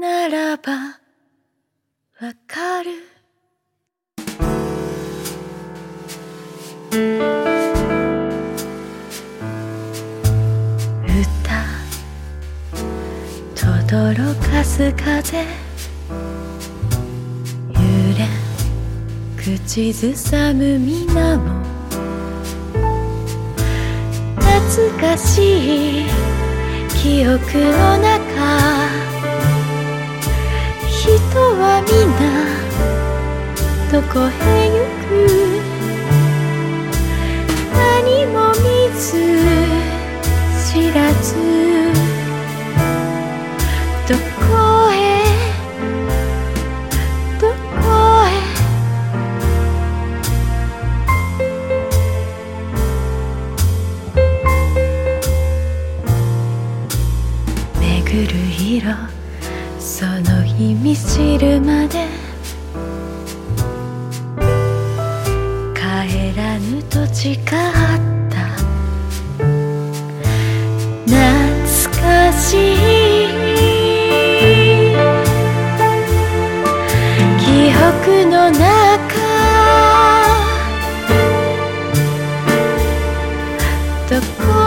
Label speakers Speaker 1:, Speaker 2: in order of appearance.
Speaker 1: ならばわかる。歌とどろかす風。揺れ口ずさむ水面懐かしい記憶の中。こへ行く。何も見ず知らず。どこへ？どこへ？巡る色。その意味知るまで。帰らぬと誓った。懐かしい。記憶の中。どこ